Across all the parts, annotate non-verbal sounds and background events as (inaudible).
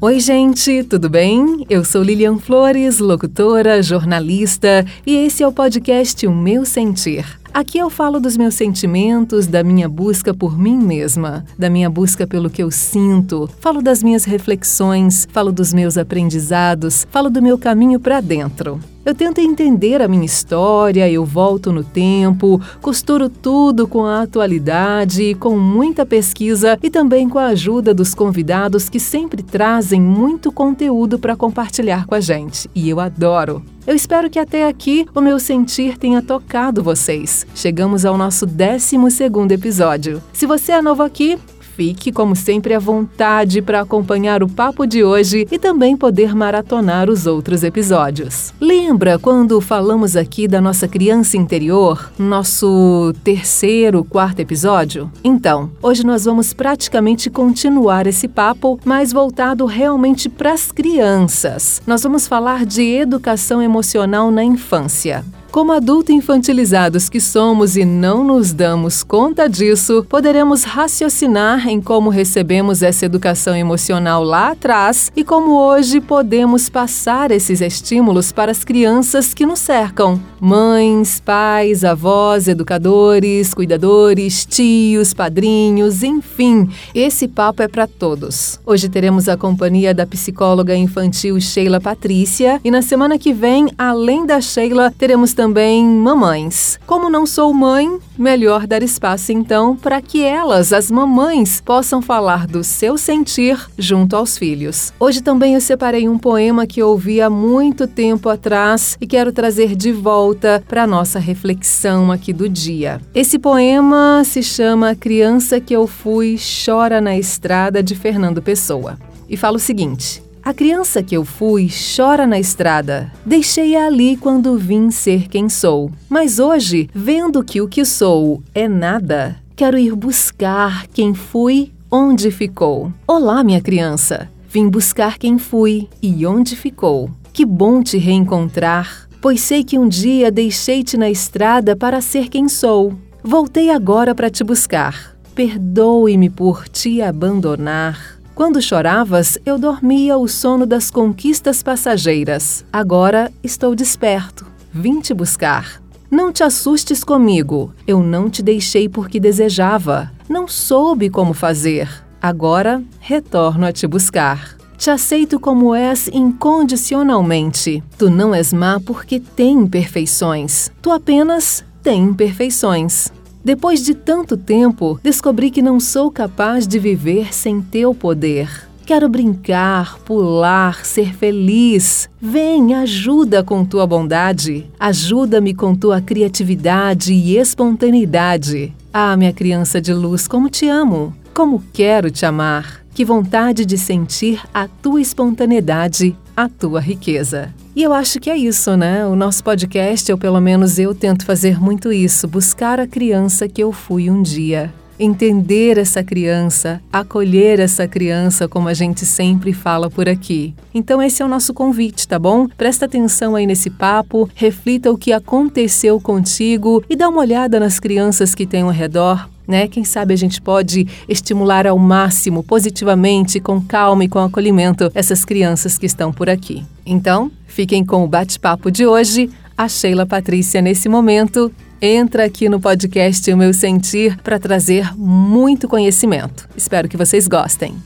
Oi, gente, tudo bem? Eu sou Lilian Flores, locutora, jornalista, e esse é o podcast O Meu Sentir. Aqui eu falo dos meus sentimentos, da minha busca por mim mesma, da minha busca pelo que eu sinto, falo das minhas reflexões, falo dos meus aprendizados, falo do meu caminho para dentro. Eu tento entender a minha história, eu volto no tempo, costuro tudo com a atualidade, com muita pesquisa e também com a ajuda dos convidados que sempre trazem muito conteúdo para compartilhar com a gente. E eu adoro! Eu espero que até aqui o meu sentir tenha tocado vocês. Chegamos ao nosso 12 segundo episódio. Se você é novo aqui, Fique, como sempre, à vontade para acompanhar o papo de hoje e também poder maratonar os outros episódios. Lembra quando falamos aqui da nossa criança interior, nosso terceiro, quarto episódio? Então, hoje nós vamos praticamente continuar esse papo, mas voltado realmente para as crianças. Nós vamos falar de educação emocional na infância. Como adultos infantilizados que somos e não nos damos conta disso, poderemos raciocinar em como recebemos essa educação emocional lá atrás e como hoje podemos passar esses estímulos para as crianças que nos cercam. Mães, pais, avós, educadores, cuidadores, tios, padrinhos, enfim, esse papo é para todos. Hoje teremos a companhia da psicóloga infantil Sheila Patrícia e na semana que vem, além da Sheila, teremos também também mamães. Como não sou mãe, melhor dar espaço então para que elas, as mamães, possam falar do seu sentir junto aos filhos. Hoje também eu separei um poema que ouvi há muito tempo atrás e quero trazer de volta para nossa reflexão aqui do dia. Esse poema se chama Criança que eu fui chora na estrada de Fernando Pessoa. E fala o seguinte: a criança que eu fui chora na estrada. Deixei-a ali quando vim ser quem sou. Mas hoje, vendo que o que sou é nada, quero ir buscar quem fui, onde ficou. Olá, minha criança. Vim buscar quem fui e onde ficou. Que bom te reencontrar, pois sei que um dia deixei-te na estrada para ser quem sou. Voltei agora para te buscar. Perdoe-me por te abandonar. Quando choravas, eu dormia o sono das conquistas passageiras. Agora estou desperto. Vim te buscar. Não te assustes comigo. Eu não te deixei porque desejava. Não soube como fazer. Agora retorno a te buscar. Te aceito como és incondicionalmente. Tu não és má porque tem imperfeições. Tu apenas tem imperfeições. Depois de tanto tempo, descobri que não sou capaz de viver sem teu poder. Quero brincar, pular, ser feliz. Vem, ajuda com tua bondade. Ajuda-me com tua criatividade e espontaneidade. Ah, minha criança de luz, como te amo! Como quero te amar! Que vontade de sentir a tua espontaneidade, a tua riqueza. E eu acho que é isso, né? O nosso podcast, ou pelo menos eu tento fazer muito isso, buscar a criança que eu fui um dia. Entender essa criança, acolher essa criança, como a gente sempre fala por aqui. Então, esse é o nosso convite, tá bom? Presta atenção aí nesse papo, reflita o que aconteceu contigo e dá uma olhada nas crianças que tem ao redor né? Quem sabe a gente pode estimular ao máximo, positivamente, com calma e com acolhimento, essas crianças que estão por aqui. Então, fiquem com o bate-papo de hoje. A Sheila Patrícia, nesse momento, entra aqui no podcast O Meu Sentir para trazer muito conhecimento. Espero que vocês gostem.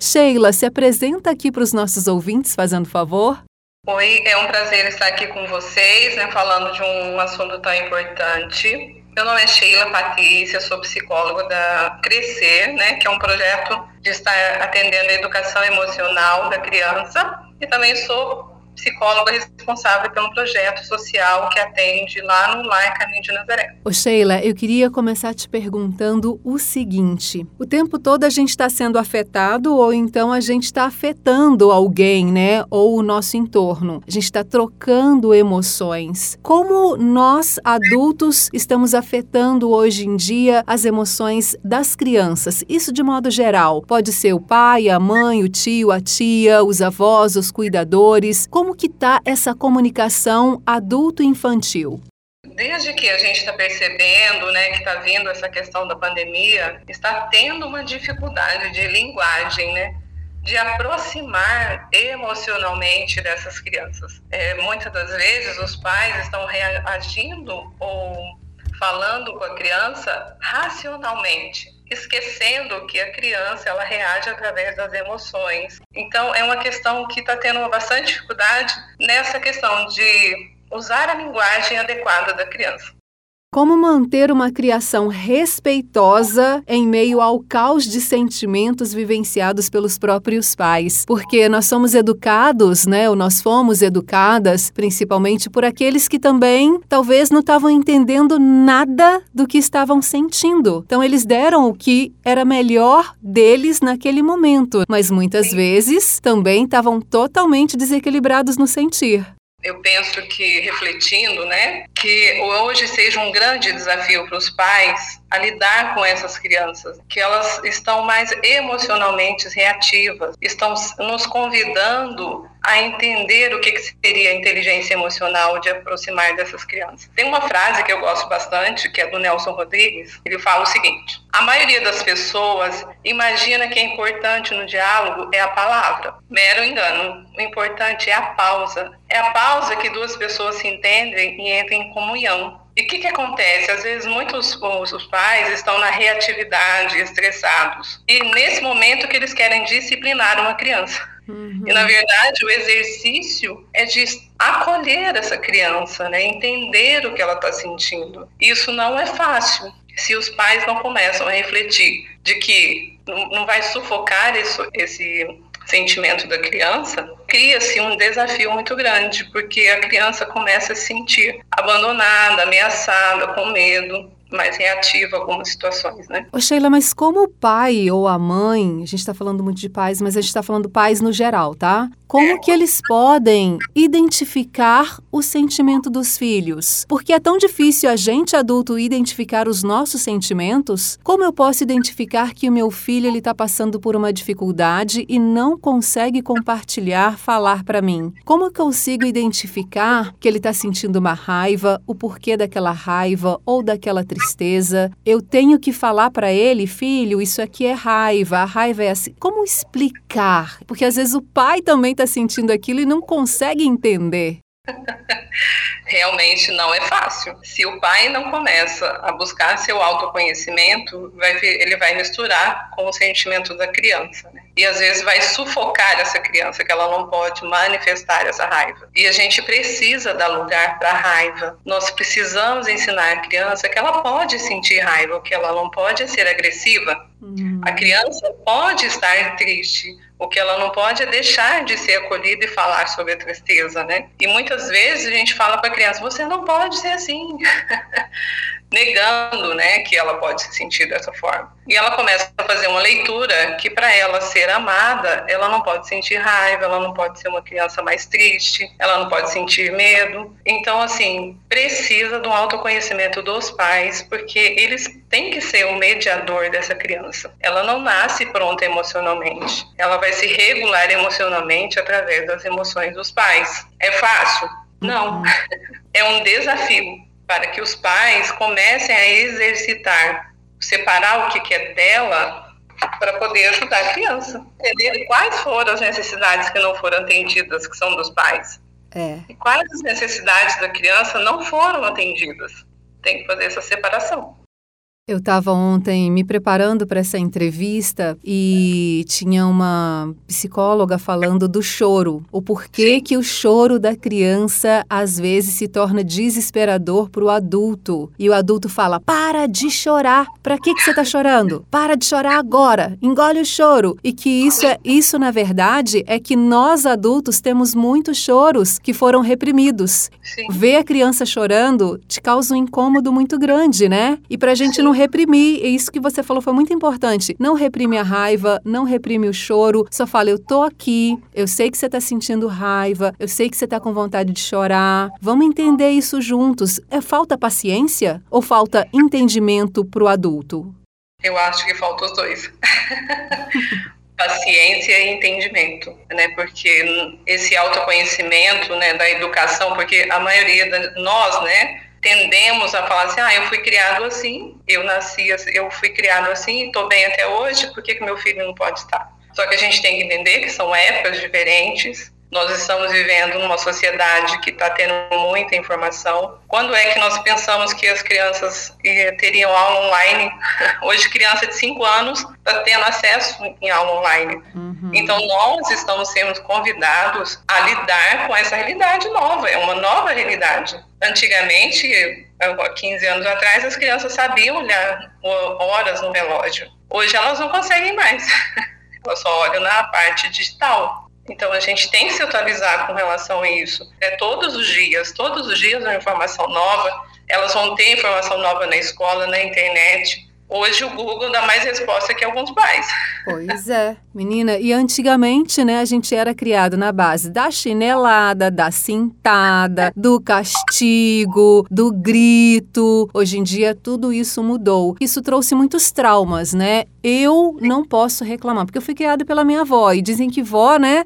Sheila, se apresenta aqui para os nossos ouvintes, fazendo favor. Oi, é um prazer estar aqui com vocês, né, falando de um assunto tão importante. Meu nome é Sheila Patrícia, sou psicóloga da Crescer, né, que é um projeto de estar atendendo a educação emocional da criança, e também sou psicóloga responsável pelo projeto social que atende lá no Lar Caminho de Nazaré. Ô Sheila, eu queria começar te perguntando o seguinte: o tempo todo a gente está sendo afetado ou então a gente está afetando alguém, né? Ou o nosso entorno. A gente está trocando emoções. Como nós, adultos, estamos afetando hoje em dia as emoções das crianças? Isso de modo geral. Pode ser o pai, a mãe, o tio, a tia, os avós, os cuidadores. Como como que está essa comunicação adulto-infantil? desde que a gente está percebendo, né, que está vindo essa questão da pandemia, está tendo uma dificuldade de linguagem, né? de aproximar emocionalmente dessas crianças. É, muitas das vezes os pais estão reagindo ou falando com a criança racionalmente, esquecendo que a criança ela reage através das emoções. Então é uma questão que está tendo bastante dificuldade nessa questão de usar a linguagem adequada da criança. Como manter uma criação respeitosa em meio ao caos de sentimentos vivenciados pelos próprios pais? Porque nós somos educados, né? Ou nós fomos educadas, principalmente por aqueles que também talvez não estavam entendendo nada do que estavam sentindo. Então eles deram o que era melhor deles naquele momento, mas muitas vezes também estavam totalmente desequilibrados no sentir eu penso que refletindo, né, que hoje seja um grande desafio para os pais a lidar com essas crianças, que elas estão mais emocionalmente reativas, estão nos convidando a entender o que, seria inteligência emocional de aproximar dessas crianças. Tem uma frase que eu gosto bastante, que é do Nelson Rodrigues, ele fala o seguinte: a maioria das pessoas imagina que é importante no diálogo é a palavra. Mero engano. O importante é a pausa. É a pausa que duas pessoas se entendem e entram em comunhão. E o que, que acontece? Às vezes, muitos os, pais estão na reatividade, estressados. E nesse momento que eles querem disciplinar uma criança. Uhum. E, na verdade, o exercício é de acolher essa criança, né? entender o que ela está sentindo. Isso não é fácil se os pais não começam a refletir de que não vai sufocar isso, esse sentimento da criança, cria-se um desafio muito grande, porque a criança começa a se sentir abandonada, ameaçada, com medo mais reativa a algumas situações, né? Ô Sheila, mas como o pai ou a mãe, a gente está falando muito de pais, mas a gente está falando pais no geral, tá? Como que eles podem identificar o sentimento dos filhos? Porque é tão difícil a gente adulto identificar os nossos sentimentos. Como eu posso identificar que o meu filho ele está passando por uma dificuldade e não consegue compartilhar, falar para mim? Como eu consigo identificar que ele está sentindo uma raiva, o porquê daquela raiva ou daquela tristeza? Eu tenho que falar para ele, filho, isso aqui é raiva. A raiva é assim. Como explicar? Porque às vezes o pai também está sentindo aquilo e não consegue entender. Realmente não é fácil. Se o pai não começa a buscar seu autoconhecimento, vai, ele vai misturar com o sentimento da criança. Né? E às vezes vai sufocar essa criança, que ela não pode manifestar essa raiva. E a gente precisa dar lugar para a raiva. Nós precisamos ensinar a criança que ela pode sentir raiva, que ela não pode ser agressiva. Uhum. A criança pode estar triste, o que ela não pode é deixar de ser acolhida e falar sobre a tristeza, né? E muitas vezes a gente fala para a criança: você não pode ser assim. (laughs) negando, né, que ela pode se sentir dessa forma. E ela começa a fazer uma leitura que para ela ser amada, ela não pode sentir raiva, ela não pode ser uma criança mais triste, ela não pode sentir medo. Então, assim, precisa de um autoconhecimento dos pais, porque eles têm que ser o mediador dessa criança. Ela não nasce pronta emocionalmente. Ela vai se regular emocionalmente através das emoções dos pais. É fácil? Não. Uhum. (laughs) É um desafio para que os pais comecem a exercitar, separar o que é dela para poder ajudar a criança, entender quais foram as necessidades que não foram atendidas, que são dos pais. É. E quais as necessidades da criança não foram atendidas. Tem que fazer essa separação. Eu estava ontem me preparando para essa entrevista e tinha uma psicóloga falando do choro, o porquê que o choro da criança às vezes se torna desesperador para o adulto. E o adulto fala: "Para de chorar. Para que que você está chorando? Para de chorar agora. Engole o choro". E que isso é isso na verdade é que nós adultos temos muitos choros que foram reprimidos. Sim. Ver a criança chorando te causa um incômodo muito grande, né? E para a gente não reprimir. E isso que você falou foi muito importante. Não reprime a raiva, não reprime o choro. Só fala: eu tô aqui, eu sei que você tá sentindo raiva, eu sei que você tá com vontade de chorar. Vamos entender isso juntos. É falta paciência ou falta entendimento pro adulto? Eu acho que falta os dois. (laughs) paciência e entendimento, né? Porque esse autoconhecimento, né, da educação, porque a maioria de nós, né, tendemos a falar assim, ah, eu fui criado assim, eu nasci, eu fui criado assim, estou bem até hoje, por que, que meu filho não pode estar? Só que a gente tem que entender que são épocas diferentes, nós estamos vivendo numa sociedade que está tendo muita informação. Quando é que nós pensamos que as crianças eh, teriam aula online? (laughs) Hoje, criança de 5 anos está tendo acesso em aula online. Uhum. Então, nós estamos sendo convidados a lidar com essa realidade nova, é uma nova realidade. Antigamente, há 15 anos atrás, as crianças sabiam olhar horas no relógio. Hoje, elas não conseguem mais. (laughs) Elas só olham na parte digital. Então a gente tem que se atualizar com relação a isso. É todos os dias, todos os dias uma informação nova. Elas vão ter informação nova na escola, na internet. Hoje o Google dá mais resposta que alguns pais. Pois é, menina. E antigamente, né, a gente era criado na base da chinelada, da cintada, do castigo, do grito. Hoje em dia tudo isso mudou. Isso trouxe muitos traumas, né? Eu não posso reclamar, porque eu fui criada pela minha avó e dizem que vó, né,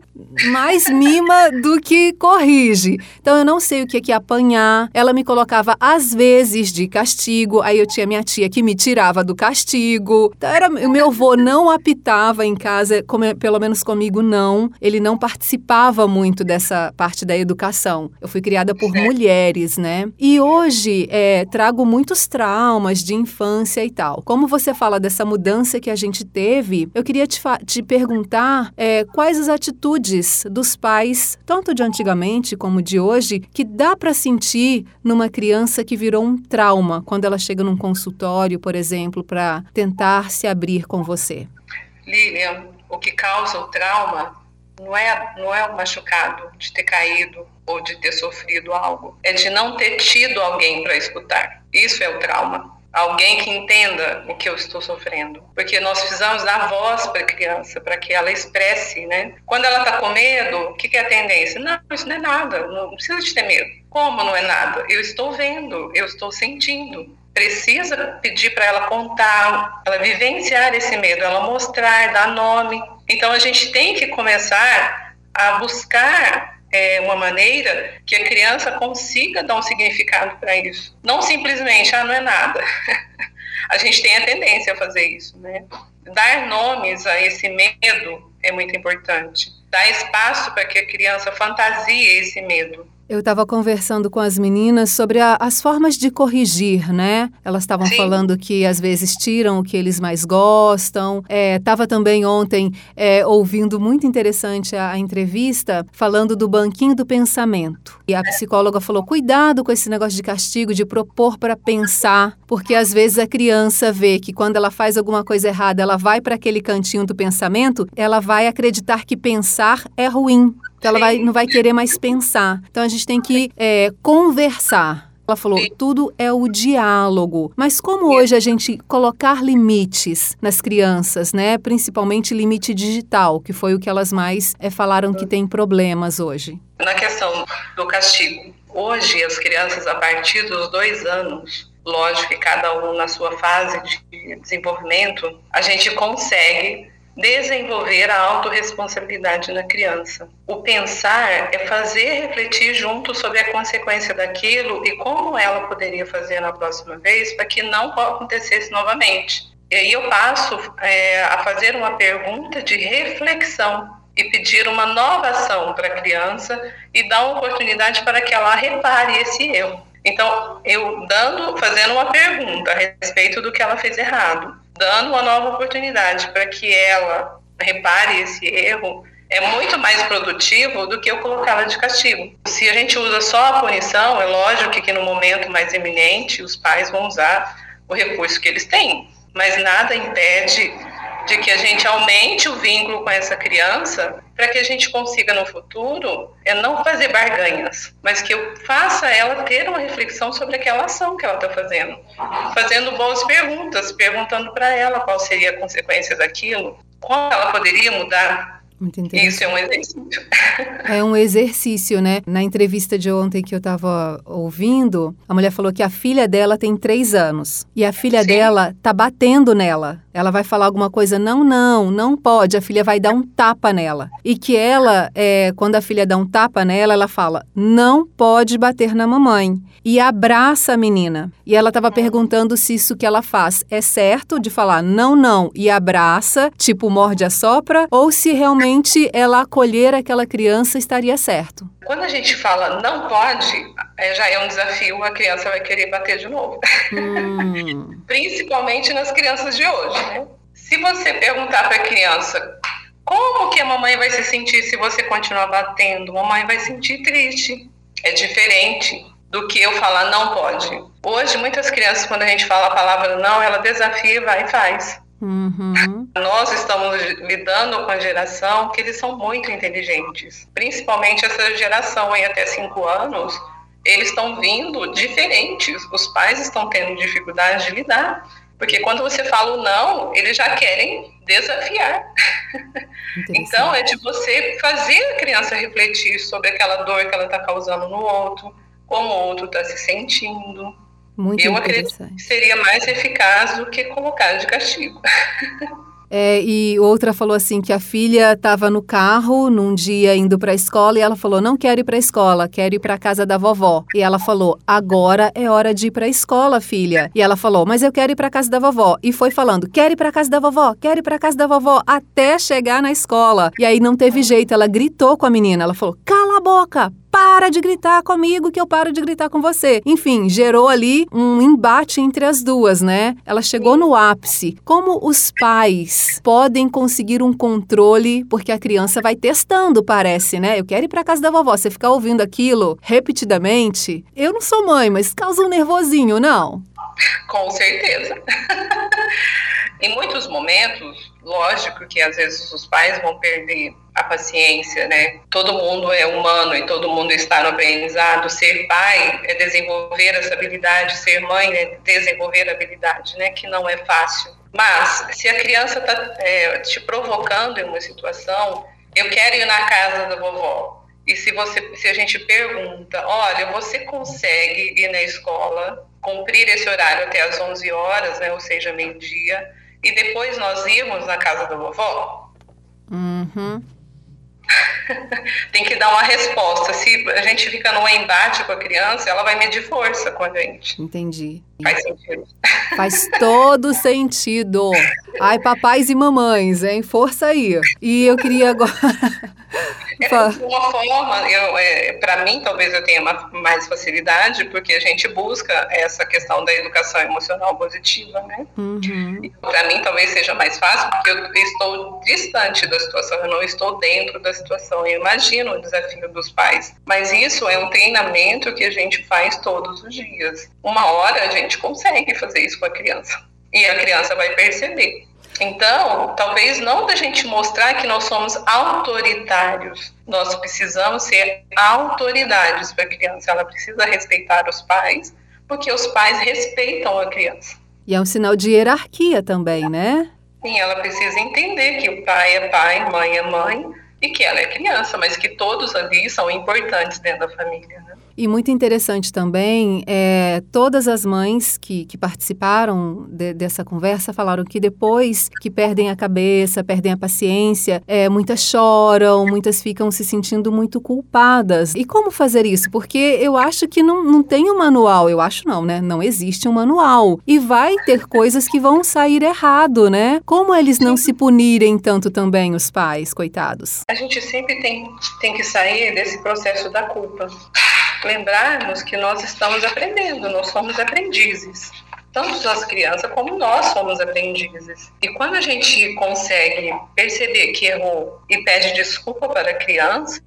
mais mima do que corrige. Então eu não sei o que é que apanhar. Ela me colocava às vezes de castigo, aí eu tinha minha tia que me tirava do castigo. Então, era, o meu avô não apitava em casa, como, pelo menos comigo não. Ele não participava muito dessa parte da educação. Eu fui criada por mulheres, né? E hoje é, trago muitos traumas de infância e tal. Como você fala dessa mudança que a gente teve, eu queria te, te perguntar é, quais as atitudes dos pais, tanto de antigamente como de hoje, que dá para sentir numa criança que virou um trauma quando ela chega num consultório, por exemplo, para tentar se abrir com você? Lilian, o que causa o trauma não é, não é o machucado de ter caído ou de ter sofrido algo, é de não ter tido alguém para escutar. Isso é o trauma. Alguém que entenda o que eu estou sofrendo. Porque nós precisamos dar voz para a criança, para que ela expresse, né? Quando ela está com medo, o que, que é a tendência? Não, isso não é nada, não precisa de ter medo. Como não é nada? Eu estou vendo, eu estou sentindo precisa pedir para ela contar, ela vivenciar esse medo, ela mostrar, dar nome. Então a gente tem que começar a buscar é, uma maneira que a criança consiga dar um significado para isso. Não simplesmente, ah, não é nada. (laughs) a gente tem a tendência a fazer isso, né? Dar nomes a esse medo é muito importante. Dar espaço para que a criança fantasie esse medo. Eu estava conversando com as meninas sobre a, as formas de corrigir, né? Elas estavam falando que às vezes tiram o que eles mais gostam. Estava é, também ontem é, ouvindo muito interessante a, a, entrevista falando do banquinho do pensamento. E a psicóloga falou: cuidado com esse negócio de castigo, de propor para pensar, porque às vezes a criança vê que quando ela faz alguma coisa errada, ela vai para aquele cantinho do pensamento, ela vai acreditar que pensar é ruim. Então ela vai, não vai querer mais pensar. Então a gente tem que é, conversar. Ela falou, tudo é o diálogo. Mas como hoje a gente colocar limites nas crianças, né? Principalmente limite digital, que foi o que elas mais é, falaram que tem problemas hoje. Na questão do castigo, hoje as crianças a partir dos dois anos, lógico que cada um na sua fase de desenvolvimento, a gente consegue desenvolver a autorresponsabilidade na criança. O pensar é fazer refletir junto sobre a consequência daquilo e como ela poderia fazer na próxima vez para que não acontecesse novamente. E aí eu passo é, a fazer uma pergunta de reflexão e pedir uma nova ação para a criança e dar uma oportunidade para que ela repare esse erro. Então, eu dando, fazendo uma pergunta a respeito do que ela fez errado, dando uma nova oportunidade para que ela repare esse erro, é muito mais produtivo do que eu colocá-la de castigo. Se a gente usa só a punição, é lógico que no momento mais eminente os pais vão usar o recurso que eles têm, mas nada impede de que a gente aumente o vínculo com essa criança para que a gente consiga no futuro é não fazer barganhas, mas que eu faça ela ter uma reflexão sobre aquela ação que ela está fazendo, fazendo boas perguntas, perguntando para ela qual seria a consequência daquilo, como ela poderia mudar. Isso é um exercício. (laughs) É um exercício, né? Na entrevista de ontem que eu estava ouvindo, a mulher falou que a filha dela tem três anos e a filha Sim. dela tá batendo nela. Ela vai falar alguma coisa, não, não, não pode. A filha vai dar um tapa nela. E que ela, é, quando a filha dá um tapa nela, ela fala, não pode bater na mamãe. E abraça a menina. E ela estava perguntando se isso que ela faz é certo de falar não, não e abraça, tipo morde a sopra, ou se realmente ela acolher aquela criança estaria certo. Quando a gente fala não pode, é, já é um desafio, a criança vai querer bater de novo. Hum. (laughs) Principalmente nas crianças de hoje, né? Se você perguntar para a criança como que a mamãe vai se sentir se você continuar batendo, a mamãe vai sentir triste. É diferente do que eu falar não pode. Hoje, muitas crianças, quando a gente fala a palavra não, ela desafia, vai e faz. Uhum. Nós estamos lidando com a geração que eles são muito inteligentes, principalmente essa geração aí até cinco anos, eles estão vindo diferentes. Os pais estão tendo dificuldade de lidar, porque quando você fala o não, eles já querem desafiar. (laughs) então é de você fazer a criança refletir sobre aquela dor que ela está causando no outro, como o outro está se sentindo. Muito Eu acredito que seria mais eficaz do que colocar de castigo. (laughs) É, e outra falou assim que a filha estava no carro num dia indo para a escola e ela falou: "Não quero ir para a escola, quero ir para a casa da vovó". E ela falou: "Agora é hora de ir para a escola, filha". E ela falou: "Mas eu quero ir para a casa da vovó". E foi falando: "Quero ir para a casa da vovó, quero ir para a casa da vovó", até chegar na escola. E aí não teve jeito, ela gritou com a menina. Ela falou: "Cala a boca, para de gritar comigo que eu paro de gritar com você. Enfim, gerou ali um embate entre as duas, né? Ela chegou no ápice. Como os pais podem conseguir um controle, porque a criança vai testando, parece, né? Eu quero ir para casa da vovó. Você ficar ouvindo aquilo repetidamente. Eu não sou mãe, mas causa um nervosinho, não? Com certeza. (laughs) em muitos momentos, lógico que às vezes os pais vão perder a paciência, né? Todo mundo é humano e todo mundo está no aprendizado. Ser pai é desenvolver essa habilidade, ser mãe é desenvolver a habilidade, né? Que não é fácil. Mas se a criança está é, te provocando em uma situação, eu quero ir na casa da vovó. E se você, se a gente pergunta, olha, você consegue ir na escola, cumprir esse horário até as 11 horas, né? Ou seja, meio dia, e depois nós irmos na casa da vovó? Uhum. (laughs) tem que dar uma resposta. Se a gente fica num embate com a criança, ela vai medir força com a gente. Entendi. Faz sentido. Faz todo sentido. (laughs) Ai, papais e mamães, hein? Força aí. E eu queria agora. (laughs) É, de uma forma, eu, é, para mim, talvez eu tenha mais facilidade, porque a gente busca essa questão da educação emocional positiva, né? Uhum. Para mim, talvez seja mais fácil, porque eu estou distante da situação, eu não estou dentro da situação. Eu imagino o desafio dos pais. Mas isso é um treinamento que a gente faz todos os dias. Uma hora a gente consegue fazer isso com a criança. E a criança vai perceber. Então, talvez não da gente mostrar que nós somos autoritários, nós precisamos ser autoridades para a criança. Ela precisa respeitar os pais, porque os pais respeitam a criança. E é um sinal de hierarquia também, né? Sim, ela precisa entender que o pai é pai, mãe é mãe, e que ela é criança, mas que todos ali são importantes dentro da família. Né? E muito interessante também, é, todas as mães que, que participaram de, dessa conversa falaram que depois que perdem a cabeça, perdem a paciência, é, muitas choram, muitas ficam se sentindo muito culpadas. E como fazer isso? Porque eu acho que não, não tem um manual, eu acho não, né? Não existe um manual. E vai ter coisas que vão sair errado, né? Como eles não se punirem tanto também, os pais, coitados? A gente sempre tem, tem que sair desse processo da culpa lembrarmos que nós estamos aprendendo, nós somos aprendizes. Tanto as crianças como nós somos aprendizes. E quando a gente consegue perceber que errou e pede desculpa para a criança,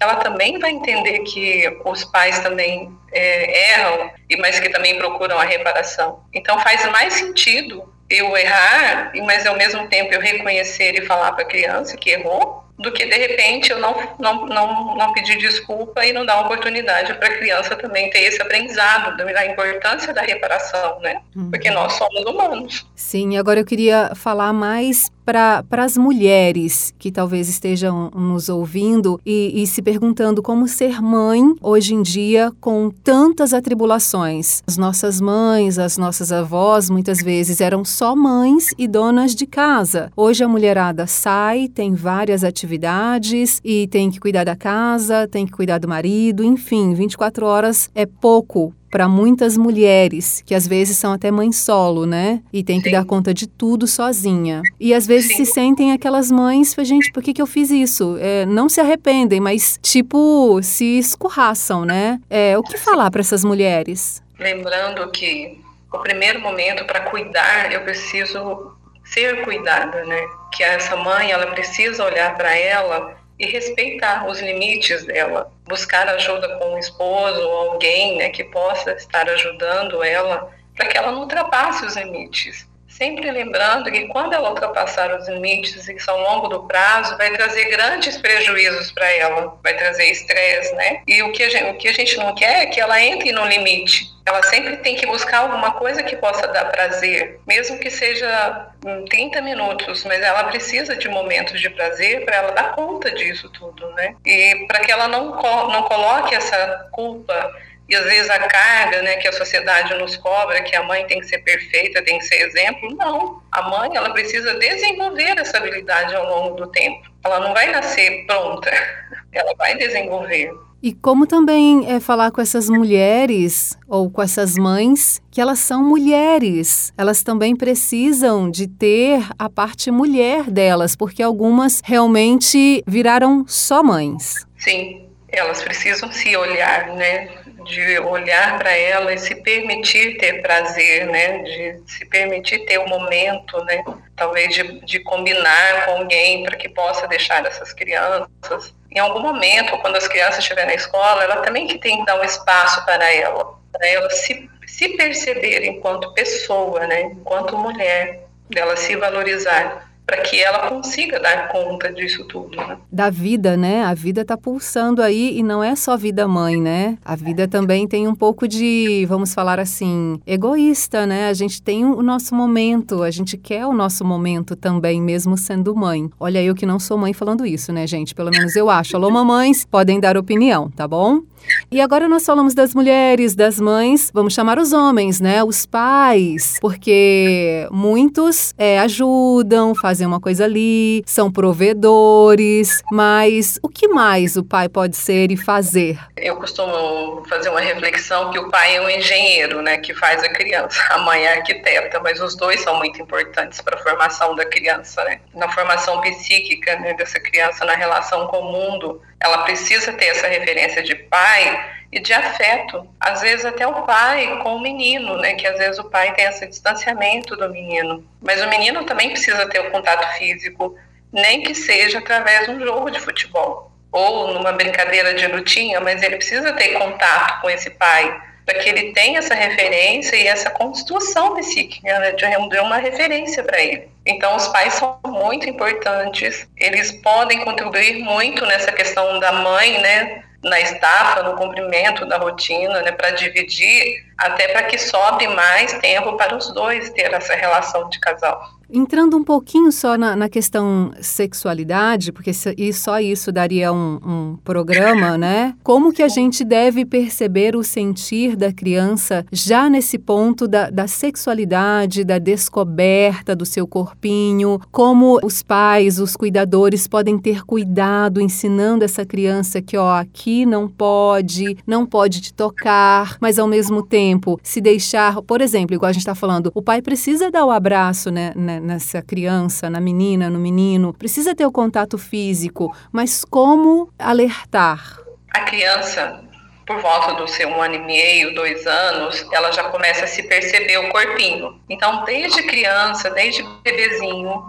ela também vai entender que os pais também é, erram, mas que também procuram a reparação. Então faz mais sentido eu errar, mas ao mesmo tempo eu reconhecer e falar para a criança que errou, do que de repente eu não, não, não, não pedir desculpa e não dar oportunidade para a criança também ter esse aprendizado da importância da reparação, né? Uhum. Porque nós somos humanos. Sim, agora eu queria falar mais para as mulheres que talvez estejam nos ouvindo e, e se perguntando como ser mãe hoje em dia com tantas atribulações. As nossas mães, as nossas avós, muitas vezes eram só mães e donas de casa. Hoje a mulherada sai, tem várias atividades e tem que cuidar da casa, tem que cuidar do marido, enfim, 24 horas é pouco para muitas mulheres, que às vezes são até mães solo, né? E tem que Sim. dar conta de tudo sozinha. E às vezes Sim. se sentem aquelas mães, gente, por que, que eu fiz isso? É, não se arrependem, mas tipo, se escorraçam, né? É, o que falar para essas mulheres? Lembrando que o primeiro momento para cuidar, eu preciso ser cuidada, né? Que essa mãe, ela precisa olhar para ela e respeitar os limites dela, buscar ajuda com o esposo ou alguém né, que possa estar ajudando ela para que ela não ultrapasse os limites. Sempre lembrando que quando ela ultrapassar os limites, isso ao longo do prazo, vai trazer grandes prejuízos para ela, vai trazer estresse, né? E o que, a gente, o que a gente não quer é que ela entre no limite. Ela sempre tem que buscar alguma coisa que possa dar prazer, mesmo que seja em 30 minutos, mas ela precisa de momentos de prazer para ela dar conta disso tudo, né? E para que ela não, não coloque essa culpa e às vezes a carga né, que a sociedade nos cobra, que a mãe tem que ser perfeita, tem que ser exemplo, não. A mãe ela precisa desenvolver essa habilidade ao longo do tempo. Ela não vai nascer pronta, (laughs) ela vai desenvolver. E como também é falar com essas mulheres ou com essas mães que elas são mulheres. Elas também precisam de ter a parte mulher delas, porque algumas realmente viraram só mães. Sim, elas precisam se olhar, né? De olhar para ela e se permitir ter prazer, né? De se permitir ter o um momento, né? Talvez de, de combinar com alguém para que possa deixar essas crianças. Em algum momento, quando as crianças estiverem na escola, ela também que tem que dar um espaço para ela, para ela se, se perceber enquanto pessoa, né? Enquanto mulher, dela se valorizar para que ela consiga dar conta disso tudo. Né? Da vida, né? A vida está pulsando aí e não é só vida mãe, né? A vida também tem um pouco de, vamos falar assim, egoísta, né? A gente tem o nosso momento, a gente quer o nosso momento também, mesmo sendo mãe. Olha, eu que não sou mãe falando isso, né, gente? Pelo menos eu acho. Alô, mamães, podem dar opinião, tá bom? E agora nós falamos das mulheres, das mães, vamos chamar os homens, né? Os pais, porque muitos é, ajudam, fazem uma coisa ali, são provedores, mas o que mais o pai pode ser e fazer? Eu costumo fazer uma reflexão que o pai é um engenheiro, né? Que faz a criança, a mãe é arquiteta, mas os dois são muito importantes para a formação da criança, né? Na formação psíquica né, dessa criança, na relação com o mundo, ela precisa ter essa referência de pai e de afeto. Às vezes até o pai com o menino, né? Que às vezes o pai tem esse distanciamento do menino. Mas o menino também precisa ter o contato físico, nem que seja através de um jogo de futebol ou numa brincadeira de lutinha, mas ele precisa ter contato com esse pai para que ele tenha essa referência e essa construção psíquica né, de uma referência para ele. Então, os pais são muito importantes, eles podem contribuir muito nessa questão da mãe, né, na estafa, no cumprimento da rotina, né, para dividir, até para que sobre mais tempo para os dois ter essa relação de casal. Entrando um pouquinho só na, na questão sexualidade, porque e só isso daria um, um, programa, né? Como que a gente deve perceber o sentir da criança já nesse ponto da, da sexualidade, da descoberta do seu corpinho? Como os pais, os cuidadores podem ter cuidado ensinando essa criança que, ó, aqui não pode, não pode te tocar, mas ao mesmo tempo se deixar, por exemplo, igual a gente está falando, o pai precisa dar o abraço, né? né nessa criança, na menina, no menino. Precisa ter o contato físico, mas como alertar? A criança, por volta do seu um ano e meio, dois anos, ela já começa a se perceber o corpinho. Então, desde criança, desde bebezinho,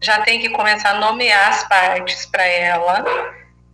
já tem que começar a nomear as partes para ela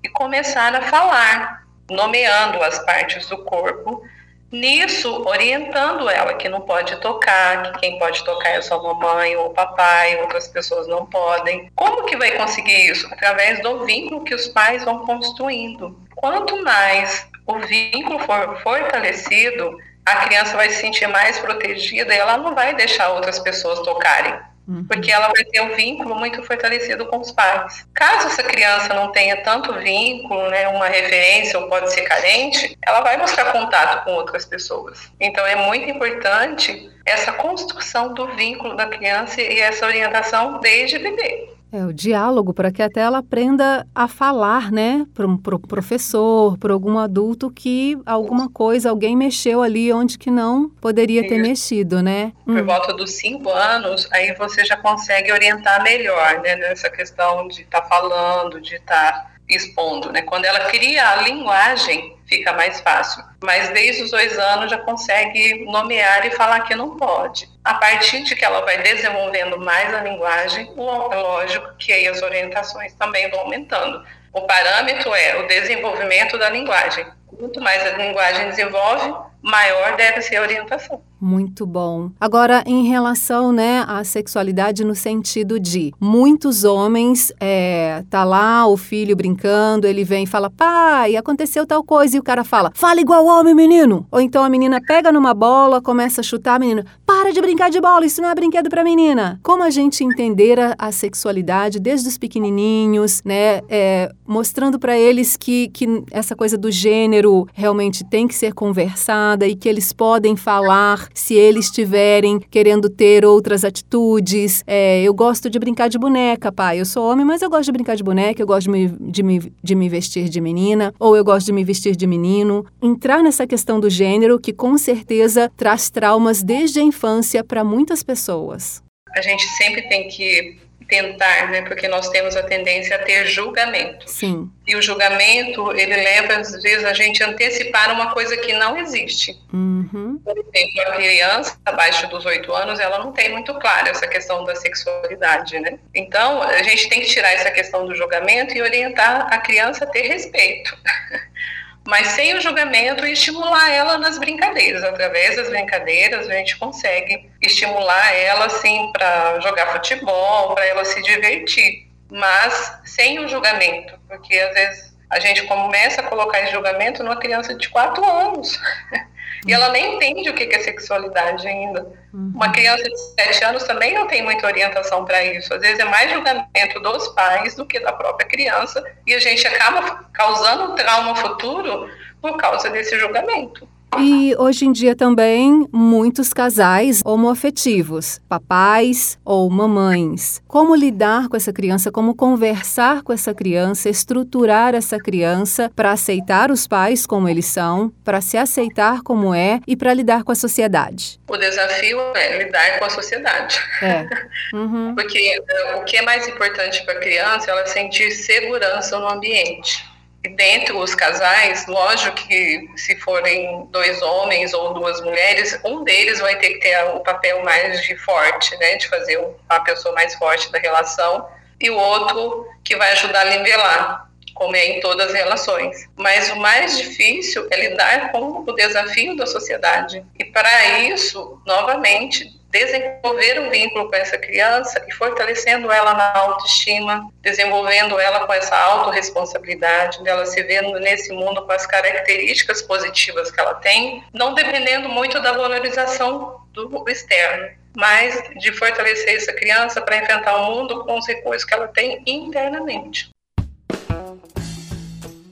e começar a falar, nomeando as partes do corpo Nisso, orientando ela que não pode tocar, que quem pode tocar é só mamãe ou papai, outras pessoas não podem. Como que vai conseguir isso? Através do vínculo que os pais vão construindo. Quanto mais o vínculo for fortalecido, a criança vai se sentir mais protegida e ela não vai deixar outras pessoas tocarem. Uhum. porque ela vai ter um vínculo muito fortalecido com os pais. Caso essa criança não tenha tanto vínculo, né, uma referência ou pode ser carente, ela vai buscar contato com outras pessoas. Então é muito importante essa construção do vínculo da criança e essa orientação desde bebê. É, o diálogo, para que até ela aprenda a falar, né? Para um pro professor, para algum adulto que alguma coisa, alguém mexeu ali onde que não poderia ter mexido, né? Por hum. volta dos cinco anos, aí você já consegue orientar melhor, né? Nessa questão de estar tá falando, de estar tá expondo, né? Quando ela cria a linguagem, fica mais fácil. Mas desde os dois anos já consegue nomear e falar que não pode. A partir de que ela vai desenvolvendo mais a linguagem, lógico que aí as orientações também vão aumentando. O parâmetro é o desenvolvimento da linguagem. Quanto mais a linguagem desenvolve, maior deve ser a orientação. Muito bom. Agora, em relação né, à sexualidade no sentido de muitos homens, é, tá lá o filho brincando, ele vem e fala, pai, aconteceu tal coisa, e o cara fala, fala igual homem, menino. Ou então a menina pega numa bola, começa a chutar, a menina, para de brincar de bola, isso não é brinquedo pra menina. Como a gente entender a, a sexualidade desde os pequenininhos, né, é, mostrando para eles que, que essa coisa do gênero realmente tem que ser conversada e que eles podem falar se eles estiverem querendo ter outras atitudes. É, eu gosto de brincar de boneca, pai. Eu sou homem, mas eu gosto de brincar de boneca, eu gosto de me, de, me, de me vestir de menina, ou eu gosto de me vestir de menino. Entrar nessa questão do gênero, que com certeza traz traumas desde a infância para muitas pessoas. A gente sempre tem que tentar, né? Porque nós temos a tendência a ter julgamento. Sim. E o julgamento, ele leva, às vezes, a gente antecipar uma coisa que não existe. Uhum. Por exemplo, a criança abaixo dos oito anos, ela não tem muito clara essa questão da sexualidade, né? Então, a gente tem que tirar essa questão do julgamento e orientar a criança a ter respeito. (laughs) mas sem o julgamento e estimular ela nas brincadeiras. Através das brincadeiras, a gente consegue estimular ela, assim, para jogar futebol, para ela se divertir, mas sem o julgamento, porque às vezes a gente começa a colocar esse julgamento numa criança de 4 anos. (laughs) E ela nem entende o que é sexualidade ainda. Uhum. Uma criança de 7 anos também não tem muita orientação para isso. Às vezes é mais julgamento dos pais do que da própria criança. E a gente acaba causando trauma futuro por causa desse julgamento. E hoje em dia também muitos casais homoafetivos, papais ou mamães. Como lidar com essa criança, como conversar com essa criança, estruturar essa criança para aceitar os pais como eles são, para se aceitar como é e para lidar com a sociedade. O desafio é lidar com a sociedade. É. (laughs) Uhum. Porque eh, o que é mais importante para a criança é ela sentir segurança no ambiente. Dentre os casais, lógico que se forem dois homens ou duas mulheres, um deles vai ter que ter o papel mais de forte, né, de fazer a pessoa mais forte da relação, e o outro que vai ajudar a nivelar, como é em todas as relações. Mas o mais difícil é lidar com o desafio da sociedade. E para isso, novamente, desenvolver um vínculo com essa criança e fortalecendo ela na autoestima, desenvolvendo ela com essa autorresponsabilidade, dela se vendo nesse mundo com as características positivas que ela tem, não dependendo muito da valorização do externo, mas de fortalecer essa criança para enfrentar o mundo com os recursos que ela tem internamente.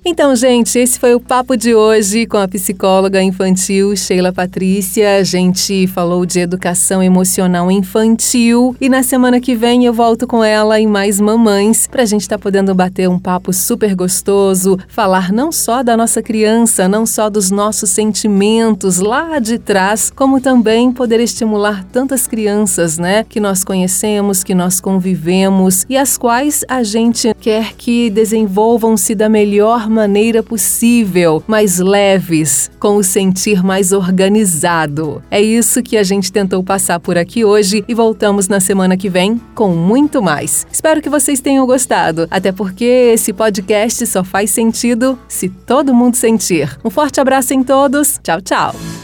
Então, gente, esse foi o papo de hoje com a psicóloga infantil Sheila Patrícia. A gente falou de educação emocional infantil e na semana que vem eu volto com ela em mais mamães para a gente estar tá podendo bater um papo super gostoso, falar não só da nossa criança, não só dos nossos sentimentos lá de trás, como também poder estimular tantas crianças, né, que nós conhecemos, que nós convivemos e as quais a gente quer que desenvolvam-se da melhor maneira possível, mais leves, com o sentir mais organizado. É isso que a gente tentou passar por aqui hoje e voltamos na semana que vem com muito mais. Espero que vocês tenham gostado, até porque esse podcast só faz sentido se todo mundo sentir. Um forte abraço em todos. Tchau, tchau.